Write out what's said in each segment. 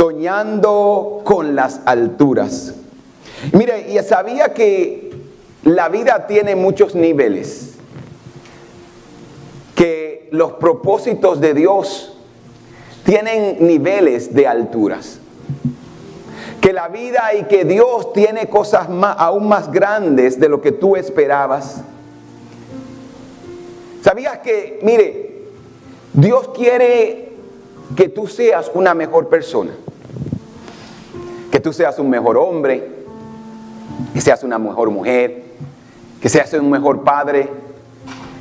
soñando con las alturas. Mire, y sabía que la vida tiene muchos niveles, que los propósitos de Dios tienen niveles de alturas, que la vida y que Dios tiene cosas aún más grandes de lo que tú esperabas. ¿Sabías que, mire, Dios quiere que tú seas una mejor persona, tú seas un mejor hombre, que seas una mejor mujer, que seas un mejor padre,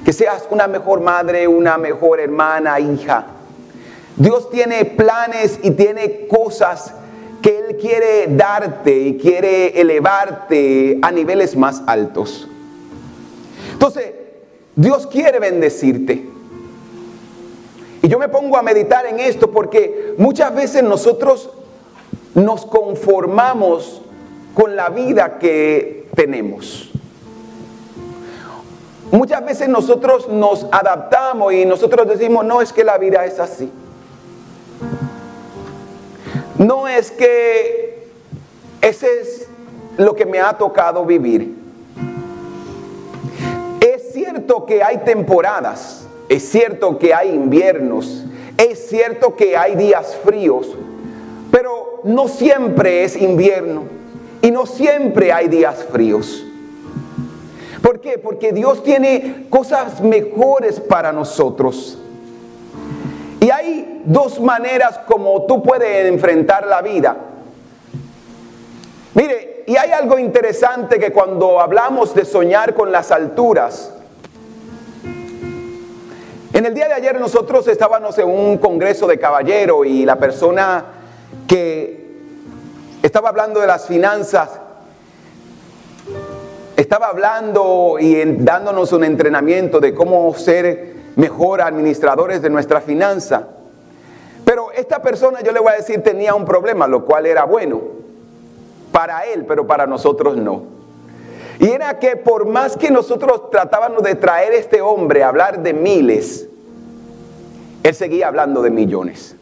que seas una mejor madre, una mejor hermana, hija. Dios tiene planes y tiene cosas que Él quiere darte y quiere elevarte a niveles más altos. Entonces, Dios quiere bendecirte. Y yo me pongo a meditar en esto porque muchas veces nosotros nos conformamos con la vida que tenemos. Muchas veces nosotros nos adaptamos y nosotros decimos, no es que la vida es así. No es que ese es lo que me ha tocado vivir. Es cierto que hay temporadas es cierto que hay inviernos, es cierto que hay días fríos, pero no siempre es invierno y no siempre hay días fríos. ¿Por qué? Porque Dios tiene cosas mejores para nosotros. Y hay dos maneras como tú puedes enfrentar la vida. Mire, y hay algo interesante que cuando hablamos de soñar con las alturas, en el día de ayer nosotros estábamos en un congreso de caballero y la persona que estaba hablando de las finanzas estaba hablando y dándonos un entrenamiento de cómo ser mejor administradores de nuestra finanza. Pero esta persona, yo le voy a decir, tenía un problema, lo cual era bueno para él, pero para nosotros no. Y era que por más que nosotros tratábamos de traer a este hombre a hablar de miles, él seguía hablando de millones.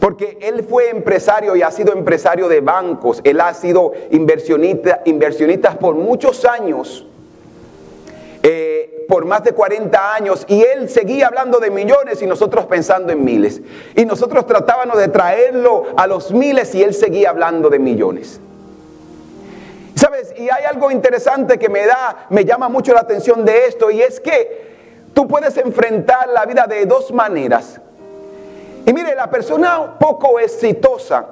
Porque él fue empresario y ha sido empresario de bancos, él ha sido inversionista, por muchos años, eh, por más de 40 años, y él seguía hablando de millones y nosotros pensando en miles. Y nosotros tratábamos de traerlo a los miles y él seguía hablando de millones. ¿Sabes? Y hay algo interesante que me da, me llama mucho la atención de esto, y es que tú puedes enfrentar la vida de dos maneras. Y mire, la persona poco exitosa,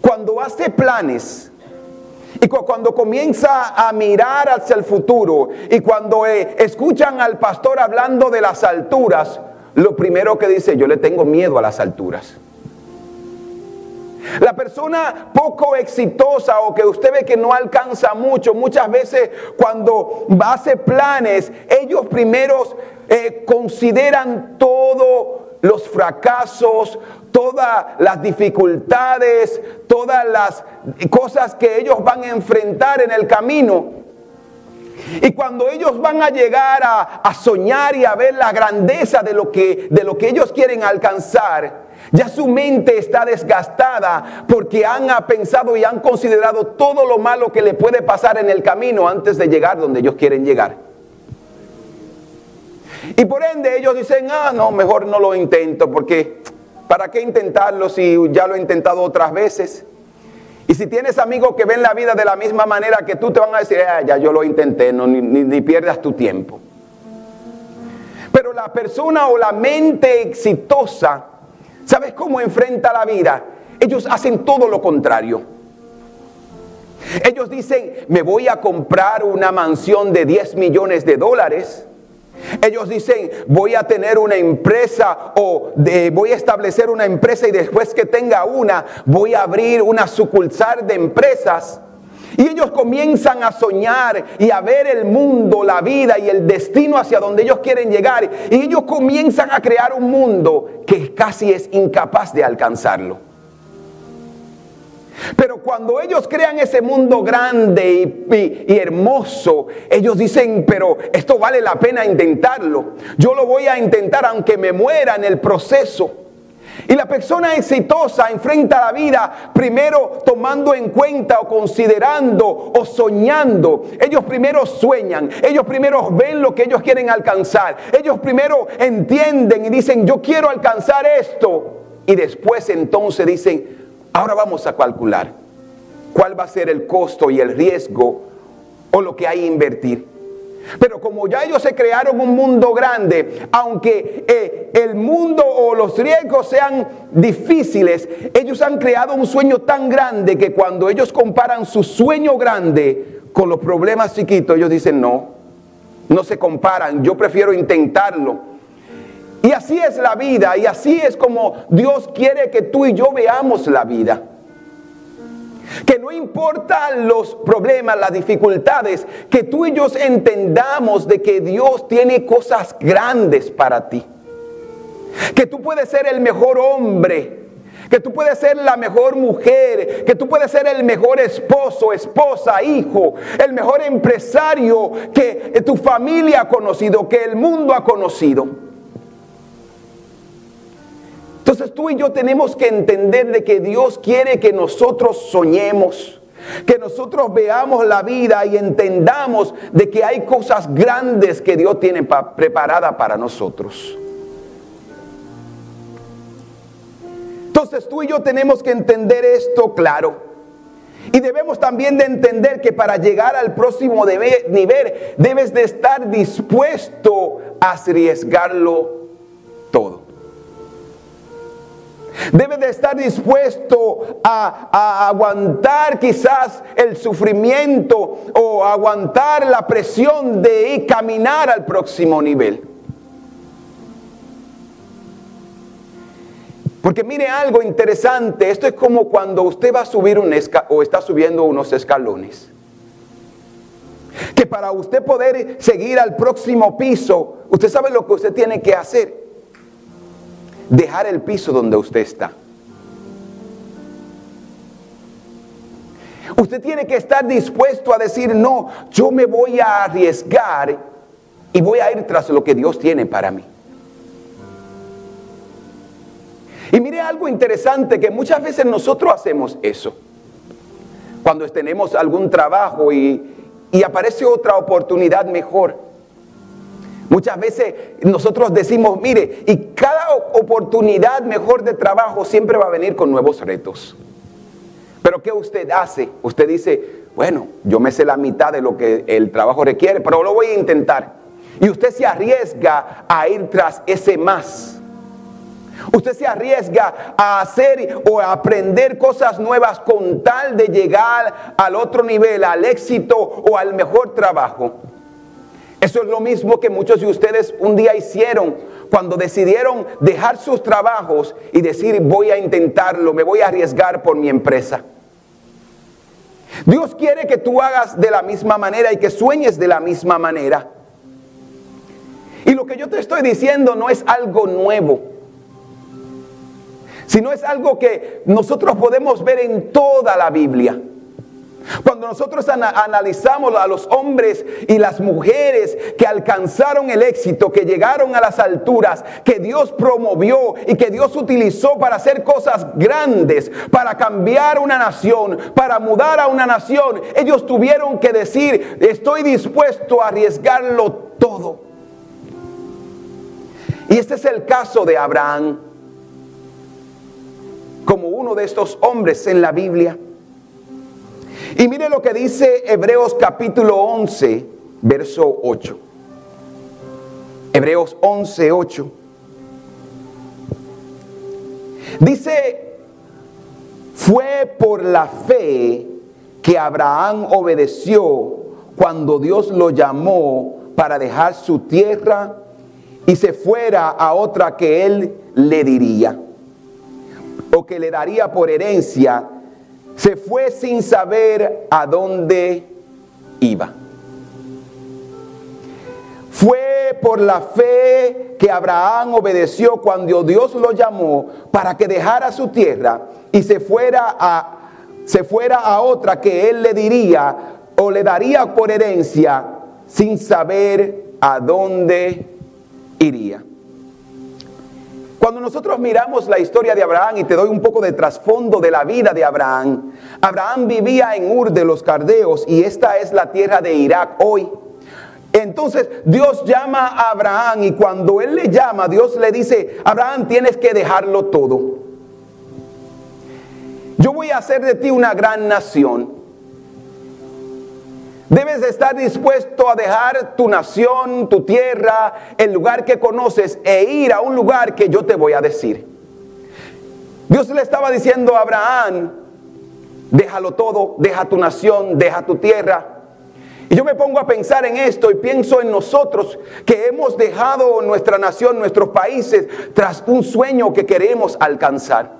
cuando hace planes, y cuando comienza a mirar hacia el futuro y cuando eh, escuchan al pastor hablando de las alturas, lo primero que dice, yo le tengo miedo a las alturas. La persona poco exitosa o que usted ve que no alcanza mucho, muchas veces cuando hace planes, ellos primeros eh, consideran todos los fracasos, todas las dificultades, todas las cosas que ellos van a enfrentar en el camino. Y cuando ellos van a llegar a, soñar y a ver la grandeza de lo, que, de lo que ellos quieren alcanzar, ya su mente está desgastada porque han pensado y han considerado todo lo malo que le puede pasar en el camino antes de llegar donde ellos quieren llegar. Y por ende ellos dicen, ah, no, mejor no lo intento porque ¿para qué intentarlo si ya lo he intentado otras veces? Y si tienes amigos que ven la vida de la misma manera que tú, te van a decir, ah, ya yo lo intenté, no, ni, ni pierdas tu tiempo. Pero la persona o la mente exitosa ¿Sabes cómo enfrenta la vida? Ellos hacen todo lo contrario. Ellos dicen, me voy a comprar una mansión de 10 millones de dólares. Ellos dicen, voy a tener una empresa o voy a establecer una empresa y después que tenga una, voy a abrir una sucursal de empresas. Y ellos comienzan a soñar y a ver el mundo, la vida y el destino hacia donde ellos quieren llegar. Y ellos comienzan a crear un mundo que casi es incapaz de alcanzarlo. Pero cuando ellos crean ese mundo grande y, hermoso, ellos dicen, pero esto vale la pena intentarlo. Yo lo voy a intentar aunque me muera en el proceso. Y la persona exitosa enfrenta la vida primero tomando en cuenta o considerando o soñando. Ellos primero sueñan, ellos primero ven lo que ellos quieren alcanzar. Ellos primero entienden y dicen, yo quiero alcanzar esto. Y después entonces dicen, ahora vamos a calcular cuál va a ser el costo y el riesgo o lo que hay que invertir. Pero como ya ellos se crearon un mundo grande, aunque eh, el mundo o los riesgos sean difíciles, ellos han creado un sueño tan grande que cuando ellos comparan su sueño grande con los problemas chiquitos, ellos dicen no, no se comparan, yo prefiero intentarlo. Y así es la vida y así es como Dios quiere que tú y yo veamos la vida. Que no importa los problemas, las dificultades, que tú y yo entendamos de que Dios tiene cosas grandes para ti. Que tú puedes ser el mejor hombre, que tú puedes ser la mejor mujer, que tú puedes ser el mejor esposo, esposa, hijo, el mejor empresario que tu familia ha conocido, que el mundo ha conocido. Entonces tú y yo tenemos que entender de que Dios quiere que nosotros soñemos, que nosotros veamos la vida y entendamos de que hay cosas grandes que Dios tiene preparada para nosotros. Entonces tú y yo tenemos que entender esto claro. Y debemos también de entender que para llegar al próximo nivel debes de estar dispuesto a arriesgarlo todo. Debe de estar dispuesto a, aguantar quizás el sufrimiento o aguantar la presión de ir caminar al próximo nivel. Porque mire algo interesante, esto es como cuando usted va a subir un o está subiendo unos escalones. Que para usted poder seguir al próximo piso, usted sabe lo que usted tiene que hacer dejar el piso donde usted está. Usted tiene que estar dispuesto a decir, no, yo me voy a arriesgar y voy a ir tras lo que Dios tiene para mí. Y mire algo interesante, que muchas veces nosotros hacemos eso. Cuando tenemos algún trabajo y, y aparece otra oportunidad mejor. Muchas veces nosotros decimos, mire, y cada oportunidad mejor de trabajo siempre va a venir con nuevos retos. Pero ¿qué usted hace? Usted dice, bueno, yo me sé la mitad de lo que el trabajo requiere, pero lo voy a intentar. Y usted se arriesga a ir tras ese más. Usted se arriesga a hacer o aprender cosas nuevas con tal de llegar al otro nivel, al éxito o al mejor trabajo. Eso es lo mismo que muchos de ustedes un día hicieron cuando decidieron dejar sus trabajos y decir voy a intentarlo, me voy a arriesgar por mi empresa. Dios quiere que tú hagas de la misma manera y que sueñes de la misma manera. Y lo que yo te estoy diciendo no es algo nuevo, sino es algo que nosotros podemos ver en toda la Biblia. Cuando nosotros analizamos a los hombres y las mujeres que alcanzaron el éxito, que llegaron a las alturas, que Dios promovió y que Dios utilizó para hacer cosas grandes, para cambiar una nación, para mudar a una nación, ellos tuvieron que decir, estoy dispuesto a arriesgarlo todo. Y este es el caso de Abraham, como uno de estos hombres en la Biblia. Y mire lo que dice Hebreos capítulo 11, verso 8. Hebreos 11, 8. Dice, fue por la fe que Abraham obedeció cuando Dios lo llamó para dejar su tierra y se fuera a otra que él le diría o que le daría por herencia se fue sin saber a dónde iba. Fue por la fe que Abraham obedeció cuando Dios lo llamó para que dejara su tierra y se fuera a se fuera a otra que él le diría o le daría por herencia sin saber a dónde iría. Cuando nosotros miramos la historia de Abraham y te doy un poco de trasfondo de la vida de Abraham, Abraham vivía en Ur de los Cardeos y esta es la tierra de Irak hoy. Entonces Dios llama a Abraham y cuando él le llama, Dios le dice, Abraham tienes que dejarlo todo. Yo voy a hacer de ti una gran nación. Debes de estar dispuesto a dejar tu nación, tu tierra, el lugar que conoces e ir a un lugar que yo te voy a decir. Dios le estaba diciendo a Abraham, déjalo todo, deja tu nación, deja tu tierra. Y yo me pongo a pensar en esto y pienso en nosotros que hemos dejado nuestra nación, nuestros países, tras un sueño que queremos alcanzar.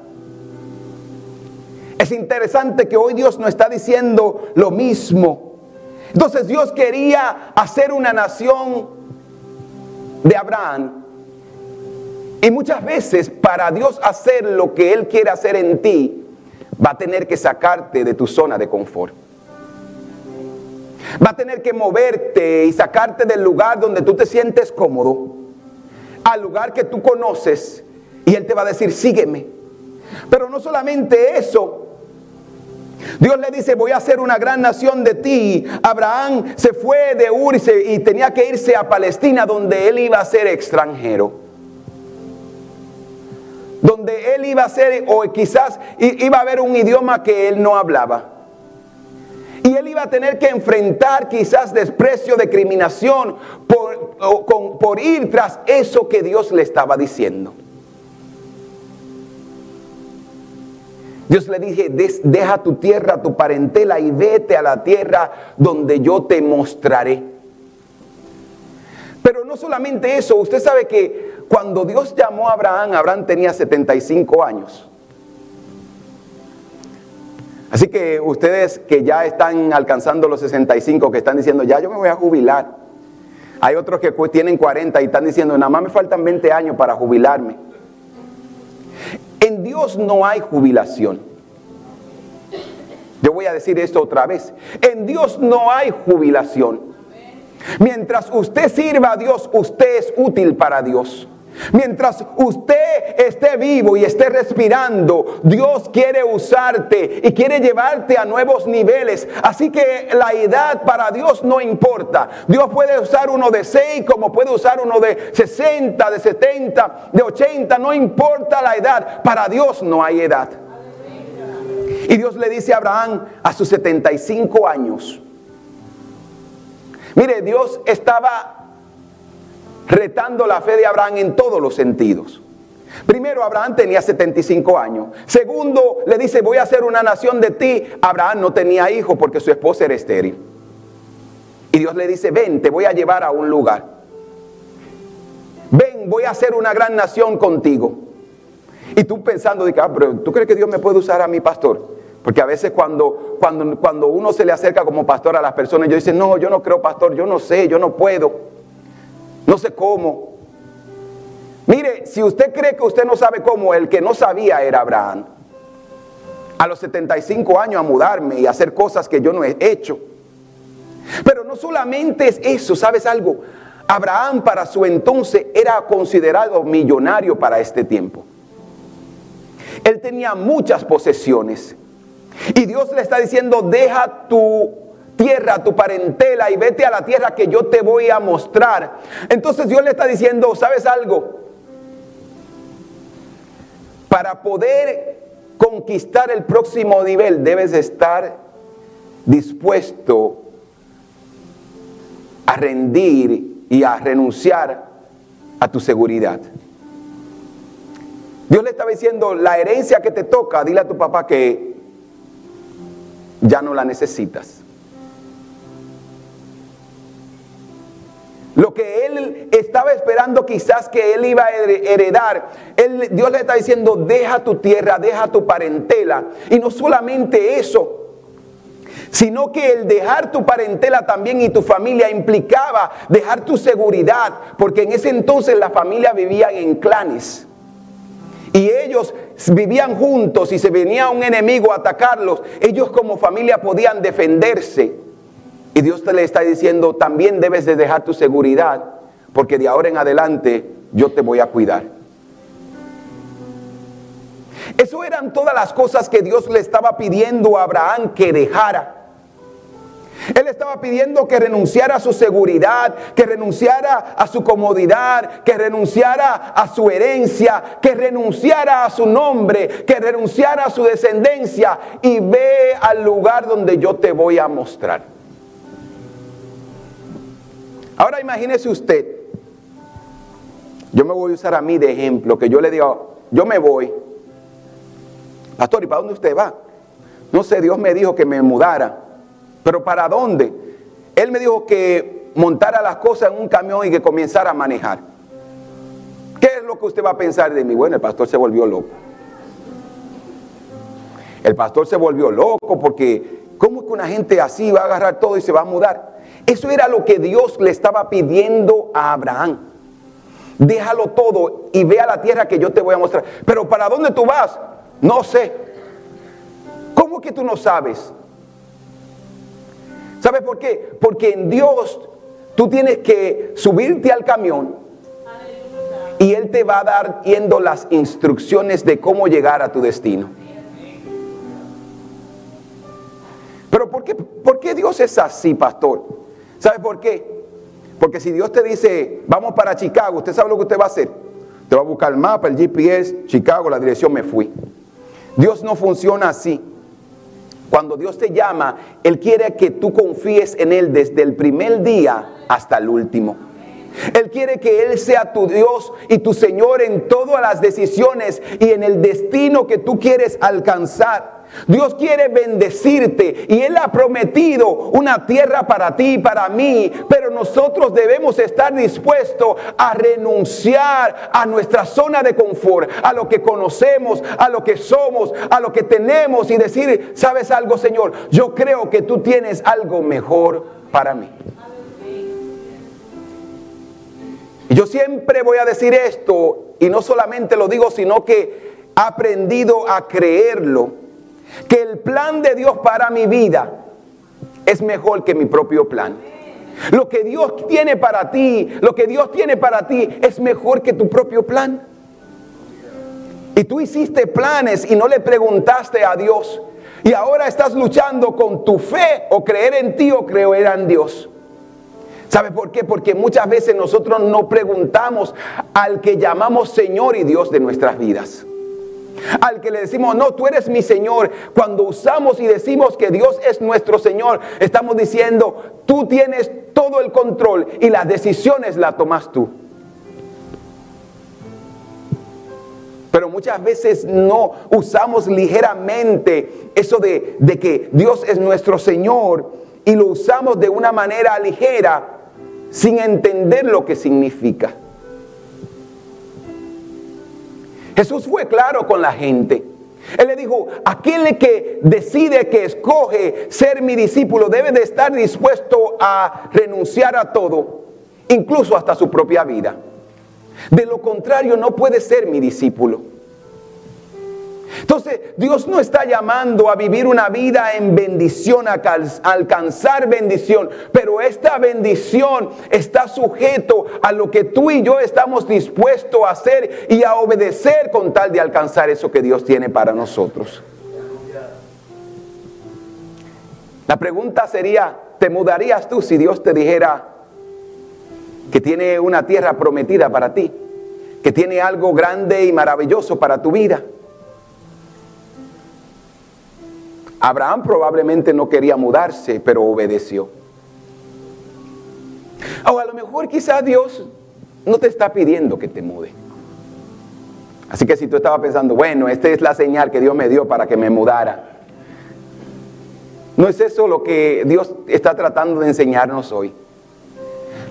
Es interesante que hoy Dios nos está diciendo lo mismo. Entonces Dios quería hacer una nación de Abraham. Y muchas veces para Dios hacer lo que Él quiere hacer en ti, va a tener que sacarte de tu zona de confort. Va a tener que moverte y sacarte del lugar donde tú te sientes cómodo al lugar que tú conoces y Él te va a decir, sígueme. Pero no solamente eso, Dios le dice, voy a hacer una gran nación de ti. Abraham se fue de Ur y, tenía que irse a Palestina donde él iba a ser extranjero. Donde él iba a ser, o quizás iba a haber un idioma que él no hablaba. Y él iba a tener que enfrentar quizás desprecio, discriminación por, por ir tras eso que Dios le estaba diciendo. Dios le dije, deja tu tierra, tu parentela y vete a la tierra donde yo te mostraré. Pero no solamente eso, usted sabe que cuando Dios llamó a Abraham, Abraham tenía 75 años. Así que ustedes que ya están alcanzando los 65, que están diciendo, ya yo me voy a jubilar. Hay otros que tienen 40 y están diciendo, nada más me faltan 20 años para jubilarme. En Dios no hay jubilación. Yo voy a decir esto otra vez. En Dios no hay jubilación. Mientras usted sirva a Dios, usted es útil para Dios. Mientras usted esté vivo y esté respirando, Dios quiere usarte y quiere llevarte a nuevos niveles. Así que la edad para Dios no importa. Dios puede usar uno de 6 como puede usar uno de 60, de 70, de 80. No importa la edad. Para Dios no hay edad. Y Dios le dice a Abraham a sus 75 años. Mire, Dios estaba retando la fe de Abraham en todos los sentidos. Primero, Abraham tenía 75 años. Segundo, le dice, voy a hacer una nación de ti. Abraham no tenía hijo porque su esposa era estéril. Y Dios le dice, ven, te voy a llevar a un lugar. Ven, voy a hacer una gran nación contigo. Y tú pensando, ah, pero ¿tú crees que Dios me puede usar a mi pastor? Porque a veces cuando, cuando, cuando uno se le acerca como pastor a las personas, yo dice, no, yo no creo pastor, yo no sé, yo no puedo. No sé cómo. Mire, si usted cree que usted no sabe cómo, el que no sabía era Abraham. A los 75 años a mudarme y hacer cosas que yo no he hecho. Pero no solamente es eso, ¿sabes algo? Abraham para su entonces era considerado millonario para este tiempo. Él tenía muchas posesiones. Y Dios le está diciendo, deja tu tierra, tu parentela y vete a la tierra que yo te voy a mostrar. Entonces Dios le está diciendo, ¿sabes algo? Para poder conquistar el próximo nivel debes estar dispuesto a rendir y a renunciar a tu seguridad. Dios le estaba diciendo, la herencia que te toca, dile a tu papá que ya no la necesitas. Lo que él estaba esperando quizás que él iba a heredar, Dios le está diciendo, deja tu tierra, deja tu parentela. Y no solamente eso, sino que el dejar tu parentela también y tu familia implicaba dejar tu seguridad, porque en ese entonces la familia vivía en clanes. Y ellos vivían juntos y se venía un enemigo a atacarlos. Ellos como familia podían defenderse. Y Dios te le está diciendo, también debes de dejar tu seguridad, porque de ahora en adelante yo te voy a cuidar. Eso eran todas las cosas que Dios le estaba pidiendo a Abraham que dejara. Él estaba pidiendo que renunciara a su seguridad, que renunciara a su comodidad, que renunciara a su herencia, que renunciara a su nombre, que renunciara a su descendencia y ve al lugar donde yo te voy a mostrar. Ahora imagínese usted, yo me voy a usar a mí de ejemplo, que yo le digo, yo me voy. Pastor, ¿y para dónde usted va? No sé, Dios me dijo que me mudara. ¿Pero para dónde? Él me dijo que montara las cosas en un camión y que comenzara a manejar. ¿Qué es lo que usted va a pensar de mí? Bueno, el pastor se volvió loco. El pastor se volvió loco porque ¿cómo que una gente así va a agarrar todo y se va a mudar? Eso era lo que Dios le estaba pidiendo a Abraham. Déjalo todo y ve a la tierra que yo te voy a mostrar. Pero ¿para dónde tú vas? No sé. ¿Cómo que tú no sabes? ¿Sabes por qué? Porque en Dios tú tienes que subirte al camión y Él te va a dar yendo las instrucciones de cómo llegar a tu destino. Pero ¿por qué, ¿por qué Dios es así, pastor? ¿Sabe por qué? Porque si Dios te dice, vamos para Chicago, ¿usted sabe lo que usted va a hacer? Te va a buscar el mapa, el GPS, Chicago, la dirección, me fui. Dios no funciona así. Cuando Dios te llama, Él quiere que tú confíes en Él desde el primer día hasta el último. Él quiere que Él sea tu Dios y tu Señor en todas las decisiones y en el destino que tú quieres alcanzar. Dios quiere bendecirte y Él ha prometido una tierra para ti y para mí, pero nosotros debemos estar dispuestos a renunciar a nuestra zona de confort, a lo que conocemos, a lo que somos, a lo que tenemos y decir, ¿sabes algo, Señor? Yo creo que tú tienes algo mejor para mí. Y yo siempre voy a decir esto, y no solamente lo digo, sino que he aprendido a creerlo que el plan de Dios para mi vida es mejor que mi propio plan. Lo que Dios tiene para ti, lo que Dios tiene para ti es mejor que tu propio plan. Y tú hiciste planes y no le preguntaste a Dios. Y ahora estás luchando con tu fe o creer en ti o creer en Dios. ¿Sabe por qué? Porque muchas veces nosotros no preguntamos al que llamamos Señor y Dios de nuestras vidas. Al que le decimos, no, tú eres mi Señor. Cuando usamos y decimos que Dios es nuestro Señor, estamos diciendo, tú tienes todo el control y las decisiones las tomas tú. Pero muchas veces no usamos ligeramente eso de, de que Dios es nuestro Señor y lo usamos de una manera ligera sin entender lo que significa. Jesús fue claro con la gente. Él le dijo, aquel que decide que escoge ser mi discípulo debe de estar dispuesto a renunciar a todo, incluso hasta su propia vida. De lo contrario, no puede ser mi discípulo. Entonces, Dios no está llamando a vivir una vida en bendición, a alcanzar bendición, pero esta bendición está sujeto a lo que tú y yo estamos dispuestos a hacer y a obedecer con tal de alcanzar eso que Dios tiene para nosotros. La pregunta sería, ¿te mudarías tú si Dios te dijera que tiene una tierra prometida para ti? Que tiene algo grande y maravilloso para tu vida. Abraham probablemente no quería mudarse, pero obedeció. O a lo mejor quizá Dios no te está pidiendo que te mude. Así que si tú estabas pensando, bueno, esta es la señal que Dios me dio para que me mudara. No es eso lo que Dios está tratando de enseñarnos hoy.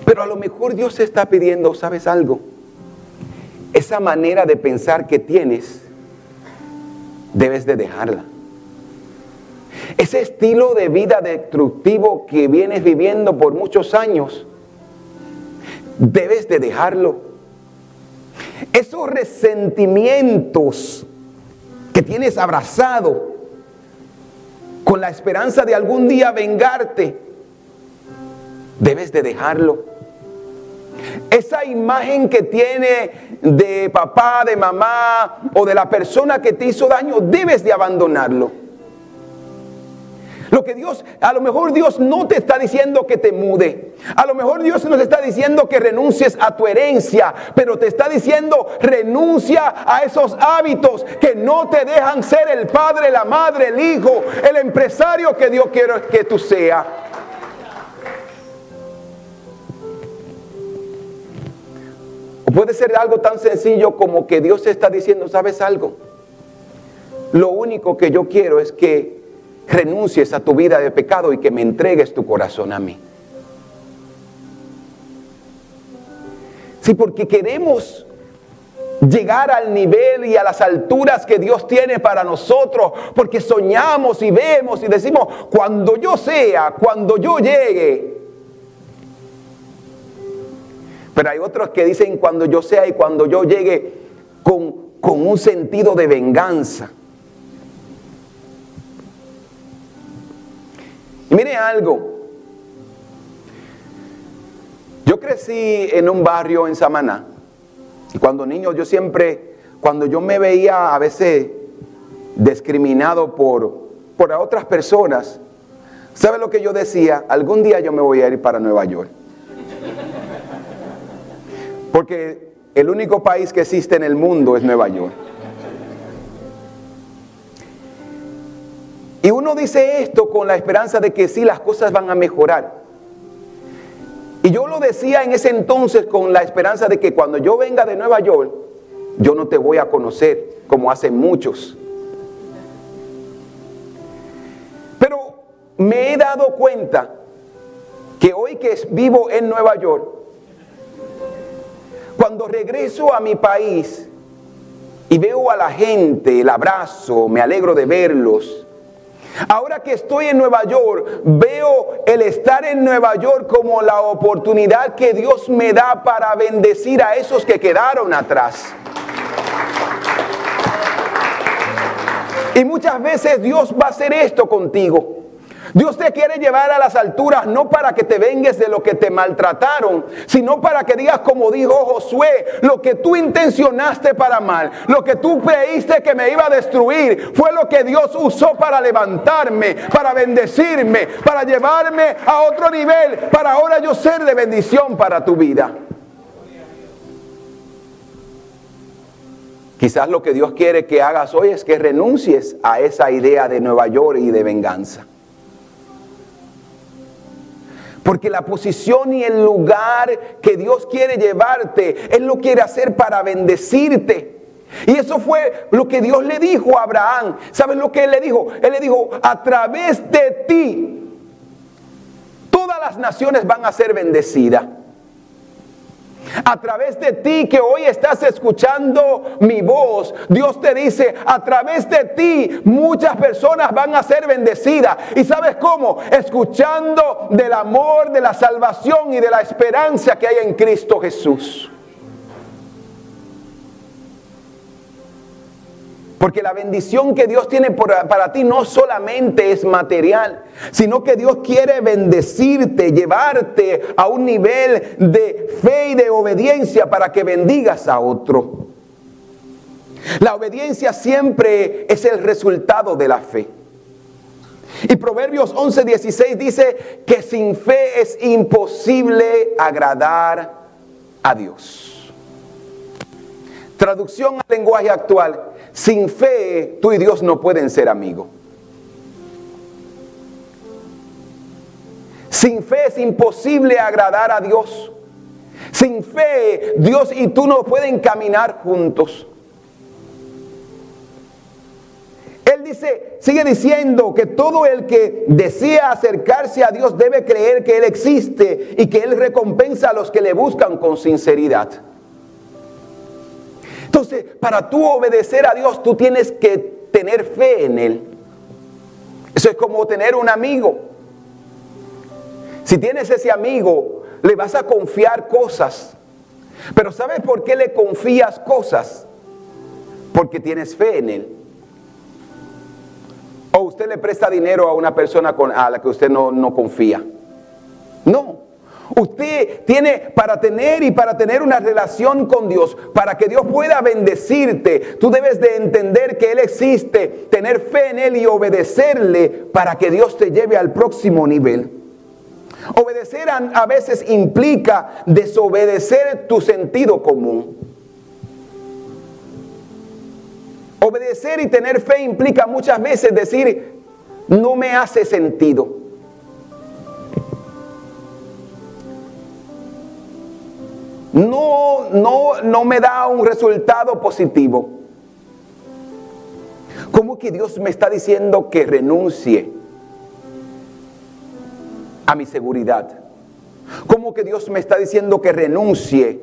Pero a lo mejor Dios está pidiendo, ¿sabes algo? Esa manera de pensar que tienes, debes de dejarla. Ese estilo de vida destructivo que vienes viviendo por muchos años, debes de dejarlo. Esos resentimientos que tienes abrazado con la esperanza de algún día vengarte, debes de dejarlo. Esa imagen que tiene de papá, de mamá o de la persona que te hizo daño, debes de abandonarlo. Lo que Dios, a lo mejor Dios no te está diciendo que te mude. A lo mejor Dios nos está diciendo que renuncies a tu herencia, pero te está diciendo renuncia a esos hábitos que no te dejan ser el padre, la madre, el hijo, el empresario que Dios quiere que tú seas. Puede ser algo tan sencillo como que Dios está diciendo, ¿sabes algo? Lo único que yo quiero es que renuncies a tu vida de pecado y que me entregues tu corazón a mí. Sí, porque queremos llegar al nivel y a las alturas que Dios tiene para nosotros, porque soñamos y vemos y decimos, cuando yo sea, cuando yo llegue. Pero hay otros que dicen cuando yo sea y cuando yo llegue con, con un sentido de venganza. Mire algo. Yo crecí en un barrio en Samaná. Y cuando niño yo siempre, cuando yo me veía a veces discriminado por, por otras personas, ¿sabe lo que yo decía? Algún día yo me voy a ir para Nueva York. Porque el único país que existe en el mundo es Nueva York. Y uno dice esto con la esperanza de que sí, las cosas van a mejorar. Y yo lo decía en ese entonces con la esperanza de que cuando yo venga de Nueva York, yo no te voy a conocer como hacen muchos. Pero me he dado cuenta que hoy que vivo en Nueva York, cuando regreso a mi país y veo a la gente, el abrazo, me alegro de verlos, Ahora que estoy en Nueva York, veo el estar en Nueva York como la oportunidad que Dios me da para bendecir a esos que quedaron atrás. Y muchas veces Dios va a hacer esto contigo. Dios te quiere llevar a las alturas no para que te vengues de lo que te maltrataron, sino para que digas como dijo Josué, lo que tú intencionaste para mal, lo que tú creíste que me iba a destruir, fue lo que Dios usó para levantarme, para bendecirme, para llevarme a otro nivel, para ahora yo ser de bendición para tu vida. Quizás lo que Dios quiere que hagas hoy es que renuncies a esa idea de Nueva York y de venganza. Porque la posición y el lugar que Dios quiere llevarte, Él lo quiere hacer para bendecirte. Y eso fue lo que Dios le dijo a Abraham. ¿Sabes lo que Él le dijo? Él le dijo, a través de ti, todas las naciones van a ser bendecidas. A través de ti que hoy estás escuchando mi voz, Dios te dice, a través de ti muchas personas van a ser bendecidas. ¿Y sabes cómo? Escuchando del amor, de la salvación y de la esperanza que hay en Cristo Jesús. Porque la bendición que Dios tiene para ti no solamente es material, sino que Dios quiere bendecirte, llevarte a un nivel de fe y de obediencia para que bendigas a otro. La obediencia siempre es el resultado de la fe. Y Proverbios 11:16 dice que sin fe es imposible agradar a Dios. Traducción al lenguaje actual. Sin fe, tú y Dios no pueden ser amigos. Sin fe es imposible agradar a Dios. Sin fe, Dios y tú no pueden caminar juntos. Él dice, sigue diciendo que todo el que desea acercarse a Dios debe creer que Él existe y que Él recompensa a los que le buscan con sinceridad. Entonces, para tú obedecer a Dios, tú tienes que tener fe en Él. Eso es como tener un amigo. Si tienes ese amigo, le vas a confiar cosas. Pero ¿sabes por qué le confías cosas? Porque tienes fe en Él. O usted le presta dinero a una persona a la que usted no, no confía. No. Usted tiene para tener y para tener una relación con Dios, para que Dios pueda bendecirte, tú debes de entender que Él existe, tener fe en Él y obedecerle para que Dios te lleve al próximo nivel. Obedecer a, veces implica desobedecer tu sentido común. Obedecer y tener fe implica muchas veces decir, no me hace sentido. No, no, no me da un resultado positivo. ¿Cómo que Dios me está diciendo que renuncie a mi seguridad? ¿Cómo que Dios me está diciendo que renuncie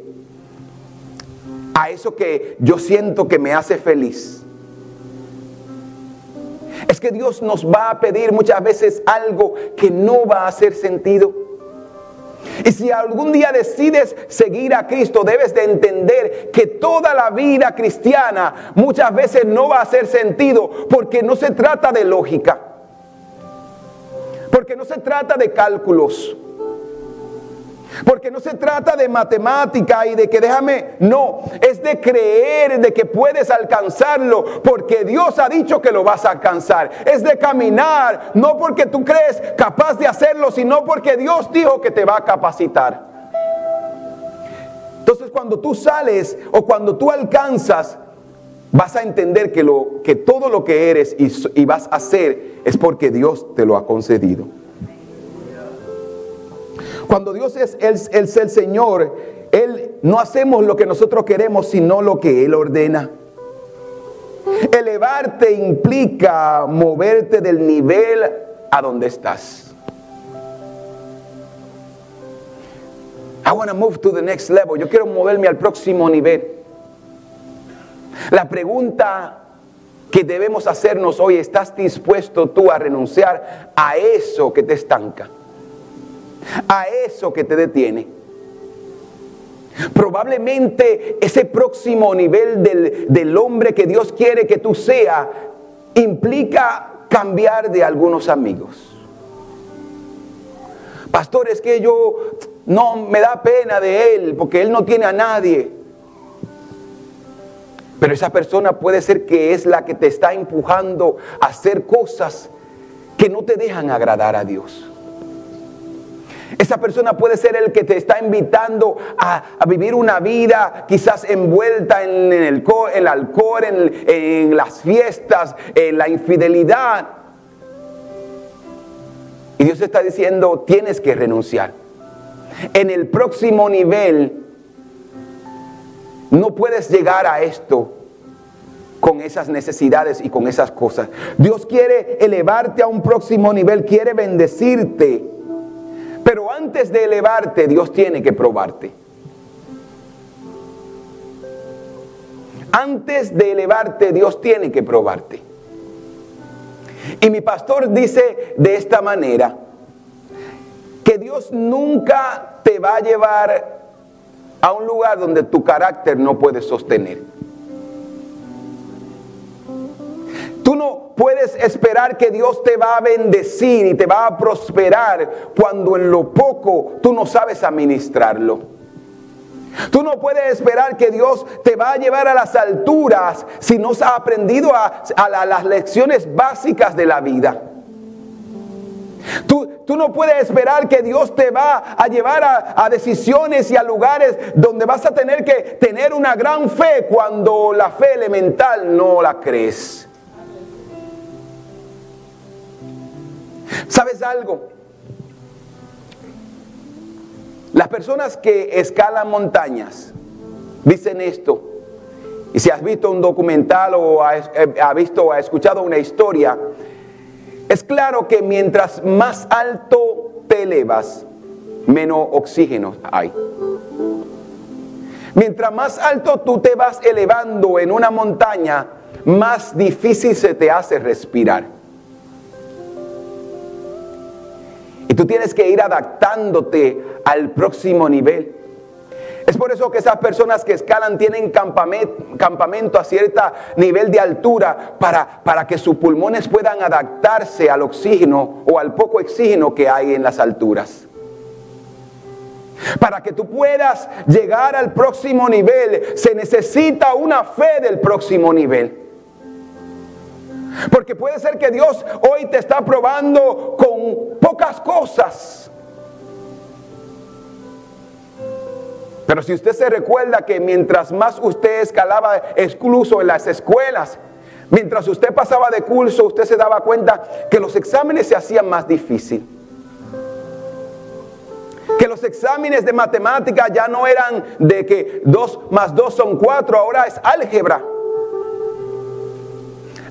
a eso que yo siento que me hace feliz? Es que Dios nos va a pedir muchas veces algo que no va a hacer sentido. Y si algún día decides seguir a Cristo, debes de entender que toda la vida cristiana muchas veces no va a hacer sentido porque no se trata de lógica. Porque no se trata de cálculos. Porque no se trata de matemática y de que déjame, no, es de creer de que puedes alcanzarlo porque Dios ha dicho que lo vas a alcanzar. Es de caminar, no porque tú crees capaz de hacerlo, sino porque Dios dijo que te va a capacitar. Entonces cuando tú sales o cuando tú alcanzas, vas a entender que, lo, que todo lo que eres y, y vas a hacer es porque Dios te lo ha concedido. Cuando Dios es el, Señor, Él no hacemos lo que nosotros queremos, sino lo que Él ordena. Elevarte implica moverte del nivel a donde estás. I want to move to the next level. Yo quiero moverme al próximo nivel. La pregunta que debemos hacernos hoy, ¿estás dispuesto tú a renunciar a eso que te estanca? A eso que te detiene. Probablemente ese próximo nivel del, hombre que Dios quiere que tú seas implica cambiar de algunos amigos. Pastor, es que yo no me da pena de él porque él no tiene a nadie. Pero esa persona puede ser que es la que te está empujando a hacer cosas que no te dejan agradar a Dios. Esa persona puede ser el que te está invitando a, vivir una vida quizás envuelta en, el, alcohol, en, las fiestas, en la infidelidad. Y Dios está diciendo, tienes que renunciar. En el próximo nivel, no puedes llegar a esto con esas necesidades y con esas cosas. Dios quiere elevarte a un próximo nivel, quiere bendecirte. Pero antes de elevarte, Dios tiene que probarte. Antes de elevarte, Dios tiene que probarte. Y mi pastor dice de esta manera, que Dios nunca te va a llevar a un lugar donde tu carácter no puede sostener. Tú no puedes esperar que Dios te va a bendecir y te va a prosperar cuando en lo poco tú no sabes administrarlo. Tú no puedes esperar que Dios te va a llevar a las alturas si no has aprendido a, las lecciones básicas de la vida. Tú, tú, no puedes esperar que Dios te va a llevar a, a, decisiones y a lugares donde vas a tener que tener una gran fe cuando la fe elemental no la crees. ¿Sabes algo? Las personas que escalan montañas dicen esto. Y si has visto un documental o has, eh, visto o has escuchado una historia, es claro que mientras más alto te elevas, menos oxígeno hay. Mientras más alto tú te vas elevando en una montaña, más difícil se te hace respirar. Tú tienes que ir adaptándote al próximo nivel. Es por eso que esas personas que escalan tienen campamento, a cierto nivel de altura para, para que sus pulmones puedan adaptarse al oxígeno o al poco oxígeno que hay en las alturas. Para que tú puedas llegar al próximo nivel, se necesita una fe del próximo nivel. Porque puede ser que Dios hoy te está probando con pocas cosas. Pero si usted se recuerda que mientras más usted escalaba excluso en las escuelas, mientras usted pasaba de curso, usted se daba cuenta que los exámenes se hacían más difíciles que los exámenes de matemática ya no eran de que 2 más 2 son 4, ahora es álgebra.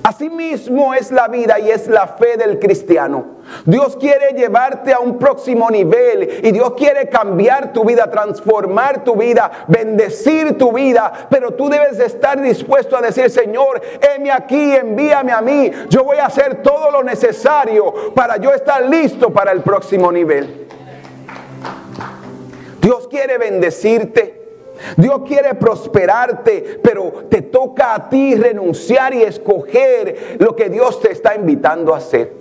Asimismo es la vida y es la fe del cristiano. Dios quiere llevarte a un próximo nivel y Dios quiere cambiar tu vida, transformar tu vida, bendecir tu vida. Pero tú debes estar dispuesto a decir, Señor, heme aquí, envíame a mí. Yo voy a hacer todo lo necesario para yo estar listo para el próximo nivel. Dios quiere bendecirte. Dios quiere prosperarte, pero te toca a ti renunciar y escoger lo que Dios te está invitando a hacer.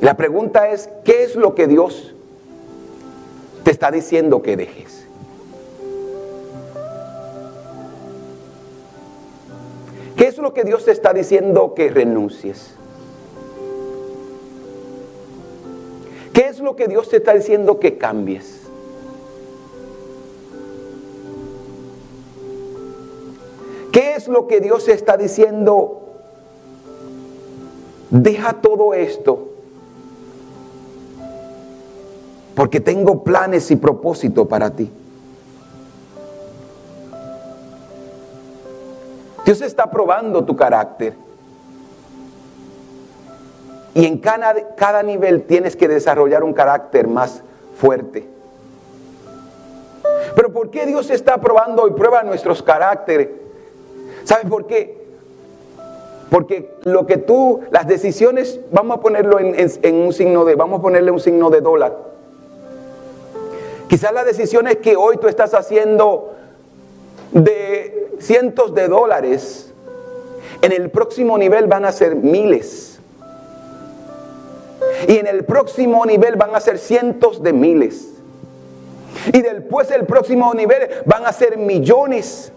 La pregunta es, ¿qué es lo que Dios te está diciendo que dejes? ¿Qué es lo que Dios te está diciendo que renuncies? Lo que Dios te está diciendo que cambies? ¿Qué es lo que Dios está diciendo? Deja todo esto. Porque tengo planes y propósito para ti. Dios está probando tu carácter. Y en cada, nivel tienes que desarrollar un carácter más fuerte. Pero ¿por qué Dios está probando y prueba nuestros caracteres? ¿Sabes por qué? Porque lo que tú, las decisiones, vamos a ponerlo en, en, un signo de, vamos a ponerle un signo de dólar. Quizás las decisiones que hoy tú estás haciendo de cientos de dólares, en el próximo nivel van a ser miles. Y en el próximo nivel van a ser cientos de miles. Y después el próximo nivel van a ser millones.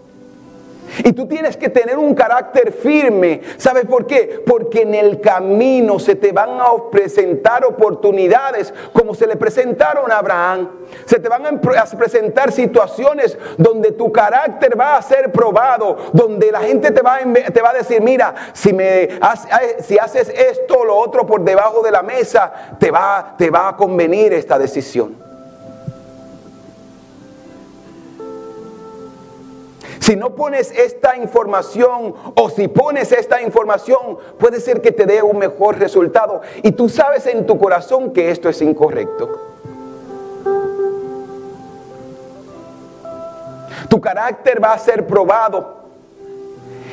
Y tú tienes que tener un carácter firme. ¿Sabes por qué? Porque en el camino se te van a presentar oportunidades como se le presentaron a Abraham. Se te van a presentar situaciones donde tu carácter va a ser probado, donde la gente te va a, decir, mira, si, me, si haces esto o lo otro por debajo de la mesa, te va, te va a convenir esta decisión. Si no pones esta información o si pones esta información, puede ser que te dé un mejor resultado. Y tú sabes en tu corazón que esto es incorrecto. Tu carácter va a ser probado.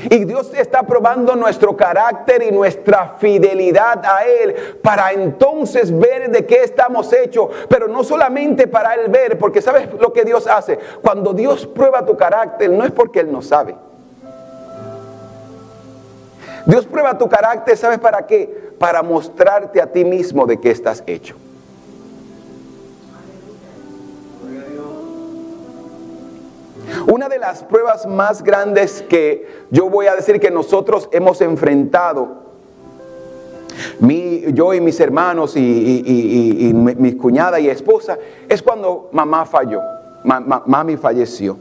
Y Dios está probando nuestro carácter y nuestra fidelidad a Él para entonces ver de qué estamos hechos, pero no solamente para Él ver, porque sabes lo que Dios hace. Cuando Dios prueba tu carácter, no es porque Él no sabe. Dios prueba tu carácter, ¿sabes para qué? Para mostrarte a ti mismo de qué estás hecho. Una de las pruebas más grandes que yo voy a decir que nosotros hemos enfrentado, yo y mis hermanos y, mi cuñada y esposa, es cuando mamá falló, mami falleció.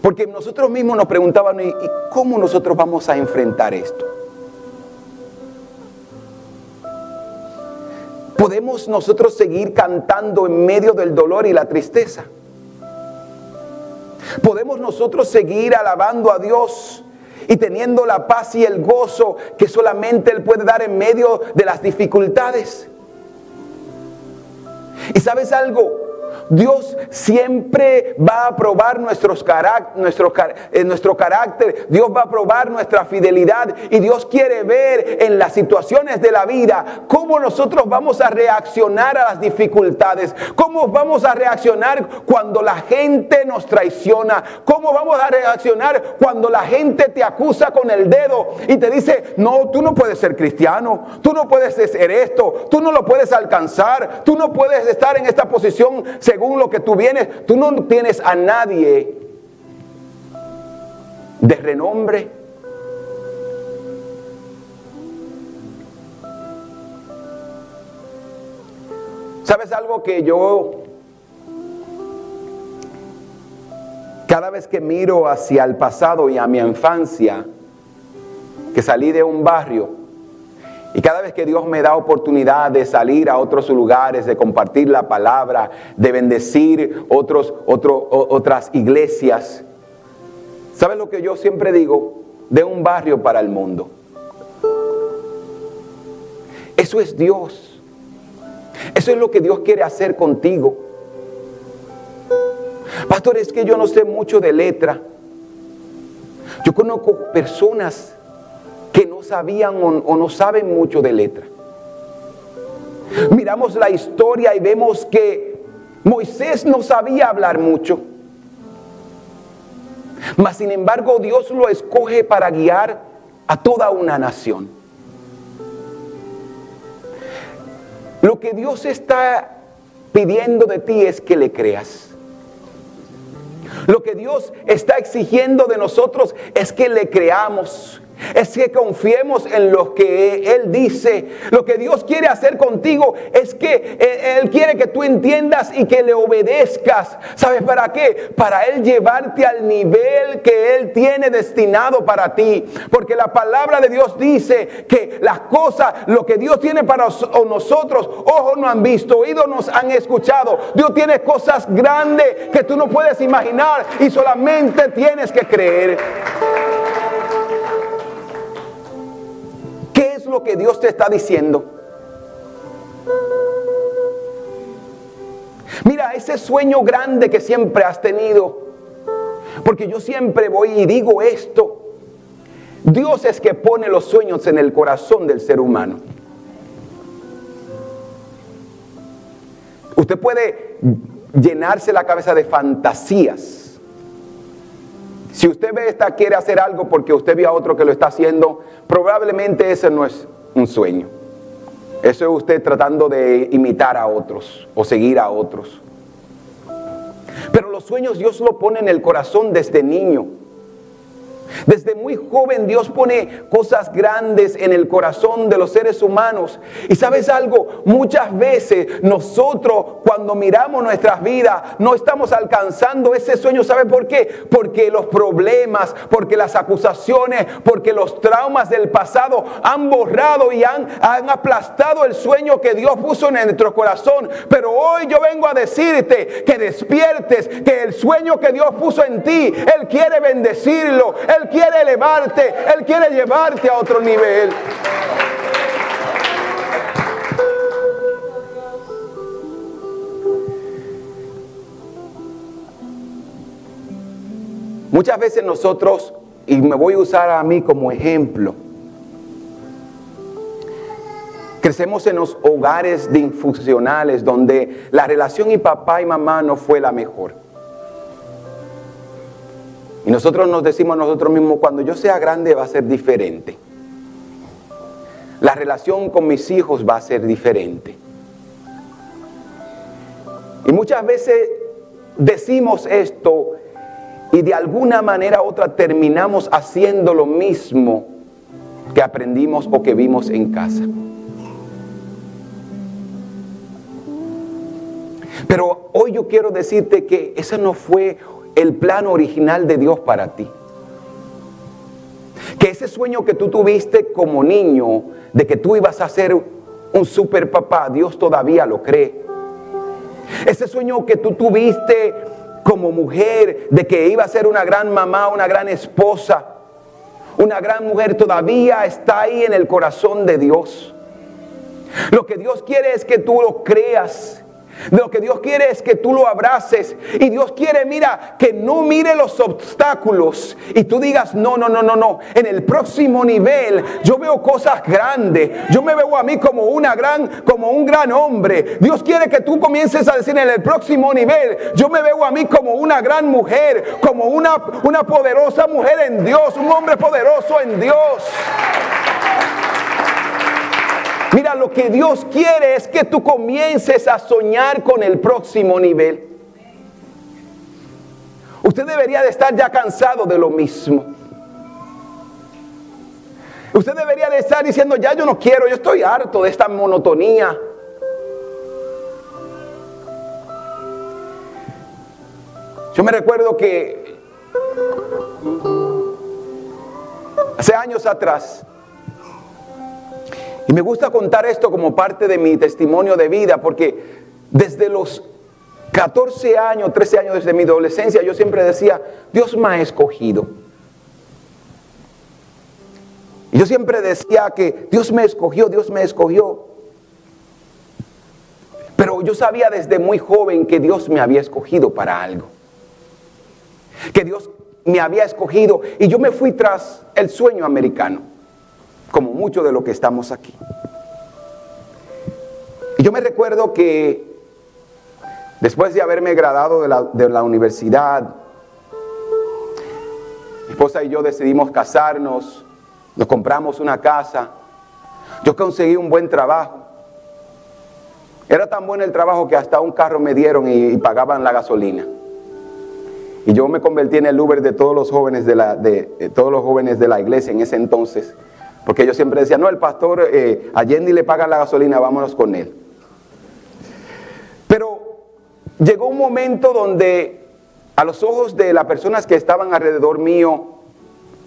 Porque nosotros mismos nos preguntaban, ¿y cómo nosotros vamos a enfrentar esto? ¿Podemos nosotros seguir cantando en medio del dolor y la tristeza? ¿Podemos nosotros seguir alabando a Dios y teniendo la paz y el gozo que solamente Él puede dar en medio de las dificultades? Y sabes algo, Dios siempre va a probar nuestros nuestro, eh, nuestro carácter, Dios va a probar nuestra fidelidad y Dios quiere ver en las situaciones de la vida cómo nosotros vamos a reaccionar a las dificultades, cómo vamos a reaccionar cuando la gente nos traiciona, cómo vamos a reaccionar cuando la gente te acusa con el dedo y te dice, no, tú no puedes ser cristiano, tú no puedes ser esto, tú no lo puedes alcanzar, tú no puedes estar en esta posición según lo que tú vienes, tú no tienes a nadie de renombre. ¿Sabes algo que yo cada vez que miro hacia el pasado y a mi infancia, que salí de un barrio, y cada vez que Dios me da oportunidad de salir a otros lugares, de compartir la palabra, de bendecir otros, otras iglesias, ¿sabes lo que yo siempre digo? De un barrio para el mundo. Eso es Dios. Eso es lo que Dios quiere hacer contigo. Pastor, es que yo no sé mucho de letra. Yo conozco personas que no sabían o, no saben mucho de letra. Miramos la historia y vemos que Moisés no sabía hablar mucho. Mas sin embargo Dios lo escoge para guiar a toda una nación. Lo que Dios está pidiendo de ti es que le creas. Lo que Dios está exigiendo de nosotros es que le creamos, es que confiemos en lo que Él dice. Lo que Dios quiere hacer contigo es que Él quiere que tú entiendas y que le obedezcas. ¿Sabes para qué? Para Él llevarte al nivel que Él tiene destinado para ti. Porque la palabra de Dios dice que las cosas, lo que Dios tiene para nosotros, ojos no han visto, oídos nos han escuchado. Dios tiene cosas grandes que tú no puedes imaginar y solamente tienes que creer. Lo que Dios te está diciendo? Mira, ese sueño grande que siempre has tenido, porque yo siempre voy y digo esto, Dios es que pone los sueños en el corazón del ser humano. Usted puede llenarse la cabeza de fantasías si usted ve esta, quiere hacer algo porque usted vio a otro que lo está haciendo, probablemente ese no es un sueño. Eso es usted tratando de imitar a otros o seguir a otros. Pero los sueños Dios lo pone en el corazón desde niño. Desde muy joven Dios pone cosas grandes en el corazón de los seres humanos. Y sabes algo, muchas veces nosotros cuando miramos nuestras vidas no estamos alcanzando ese sueño. ¿Sabe por qué? Porque los problemas, porque las acusaciones, porque los traumas del pasado han borrado y han, han aplastado el sueño que Dios puso en nuestro corazón. Pero hoy yo vengo a decirte que despiertes, que el sueño que Dios puso en ti, Él quiere bendecirlo. Quiere elevarte, Él quiere llevarte a otro nivel. Muchas veces nosotros, y me voy a usar a mí como ejemplo, crecemos en los hogares de infusionales donde la relación y papá y mamá no fue la mejor. Y nosotros nos decimos nosotros mismos, cuando yo sea grande va a ser diferente. La relación con mis hijos va a ser diferente. Y muchas veces decimos esto y de alguna manera u otra terminamos haciendo lo mismo que aprendimos o que vimos en casa. Pero hoy yo quiero decirte que esa no fue el plan original de Dios para ti. Que ese sueño que tú tuviste como niño de que tú ibas a ser un super papá, Dios todavía lo cree. Ese sueño que tú tuviste como mujer de que iba a ser una gran mamá, una gran esposa, una gran mujer, todavía está ahí en el corazón de Dios. Lo que Dios quiere es que tú lo creas Lo que Dios quiere es que tú lo abraces. Y Dios quiere, mira, que no mire los obstáculos y tú digas, no, no, no, no, no. En el próximo nivel yo veo cosas grandes. Yo me veo a mí como una gran, como un gran hombre. Dios quiere que tú comiences a decir en el próximo nivel, yo me veo a mí como una gran mujer, como una, una poderosa mujer en Dios, un hombre poderoso en Dios. Mira, lo que Dios quiere es que tú comiences a soñar con el próximo nivel. Usted debería de estar ya cansado de lo mismo. Usted debería de estar diciendo, ya yo no quiero, yo estoy harto de esta monotonía. Yo me recuerdo que hace años atrás, y me gusta contar esto como parte de mi testimonio de vida, porque desde los 14 años, 13 años desde mi adolescencia, yo siempre decía, Dios me ha escogido. Y yo siempre decía que Dios me escogió, Dios me escogió. Pero yo sabía desde muy joven que Dios me había escogido para algo. Que Dios me había escogido y yo me fui tras el sueño americano como mucho de lo que estamos aquí. Y yo me recuerdo que después de haberme graduado de la, de la universidad, mi esposa y yo decidimos casarnos, nos compramos una casa, yo conseguí un buen trabajo. Era tan bueno el trabajo que hasta un carro me dieron y, pagaban la gasolina. Y yo me convertí en el Uber de todos los jóvenes de la, de todos los jóvenes de la iglesia en ese entonces. Porque yo siempre decía, no, el pastor eh, Allende le paga la gasolina, vámonos con él. Pero llegó un momento donde a los ojos de las personas que estaban alrededor mío,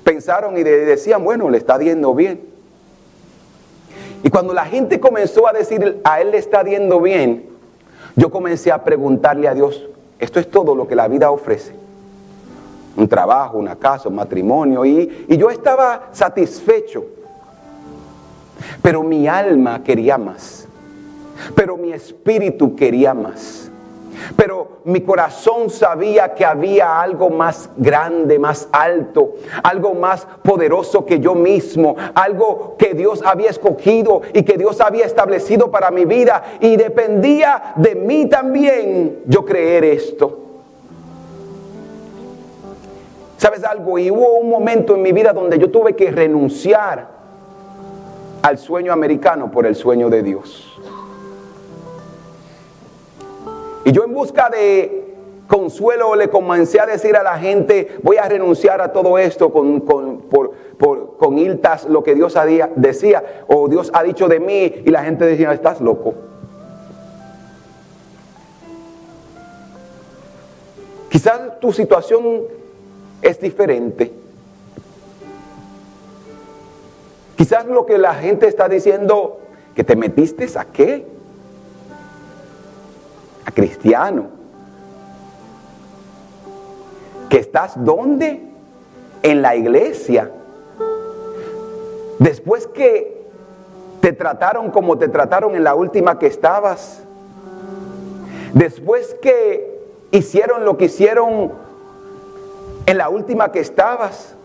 pensaron y decían, bueno, le está yendo bien. Y cuando la gente comenzó a decir, a él le está yendo bien, yo comencé a preguntarle a Dios, esto es todo lo que la vida ofrece. Un trabajo, una casa, un matrimonio. Y, y yo estaba satisfecho. Pero mi alma quería más. Pero mi espíritu quería más. Pero mi corazón sabía que había algo más grande, más alto, algo más poderoso que yo mismo, algo que Dios había escogido y que Dios había establecido para mi vida. Y dependía de mí también yo creer esto. ¿Sabes algo? Y hubo un momento en mi vida donde yo tuve que renunciar al sueño americano por el sueño de Dios. Y yo en busca de consuelo le comencé a decir a la gente, voy a renunciar a todo esto con, con, por, con iltas, lo que Dios decía, o Dios ha dicho de mí, y la gente decía, estás loco. Quizás tu situación es diferente. Quizás lo que la gente está diciendo, que te metiste a qué? A cristiano. ¿Que estás dónde? En la iglesia. Después que te trataron como te trataron en la última que estabas. Después que hicieron lo que hicieron en la última que estabas.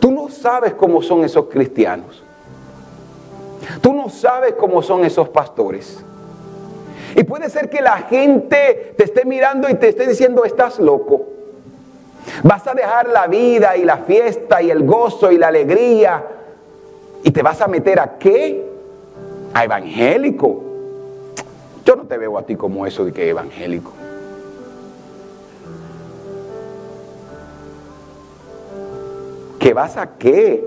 Tú no sabes cómo son esos cristianos. Tú no sabes cómo son esos pastores. Y puede ser que la gente te esté mirando y te esté diciendo, estás loco. Vas a dejar la vida y la fiesta y el gozo y la alegría. Y te vas a meter a qué? A evangélico. Yo no te veo a ti como eso de que evangélico. ¿Qué vas a qué?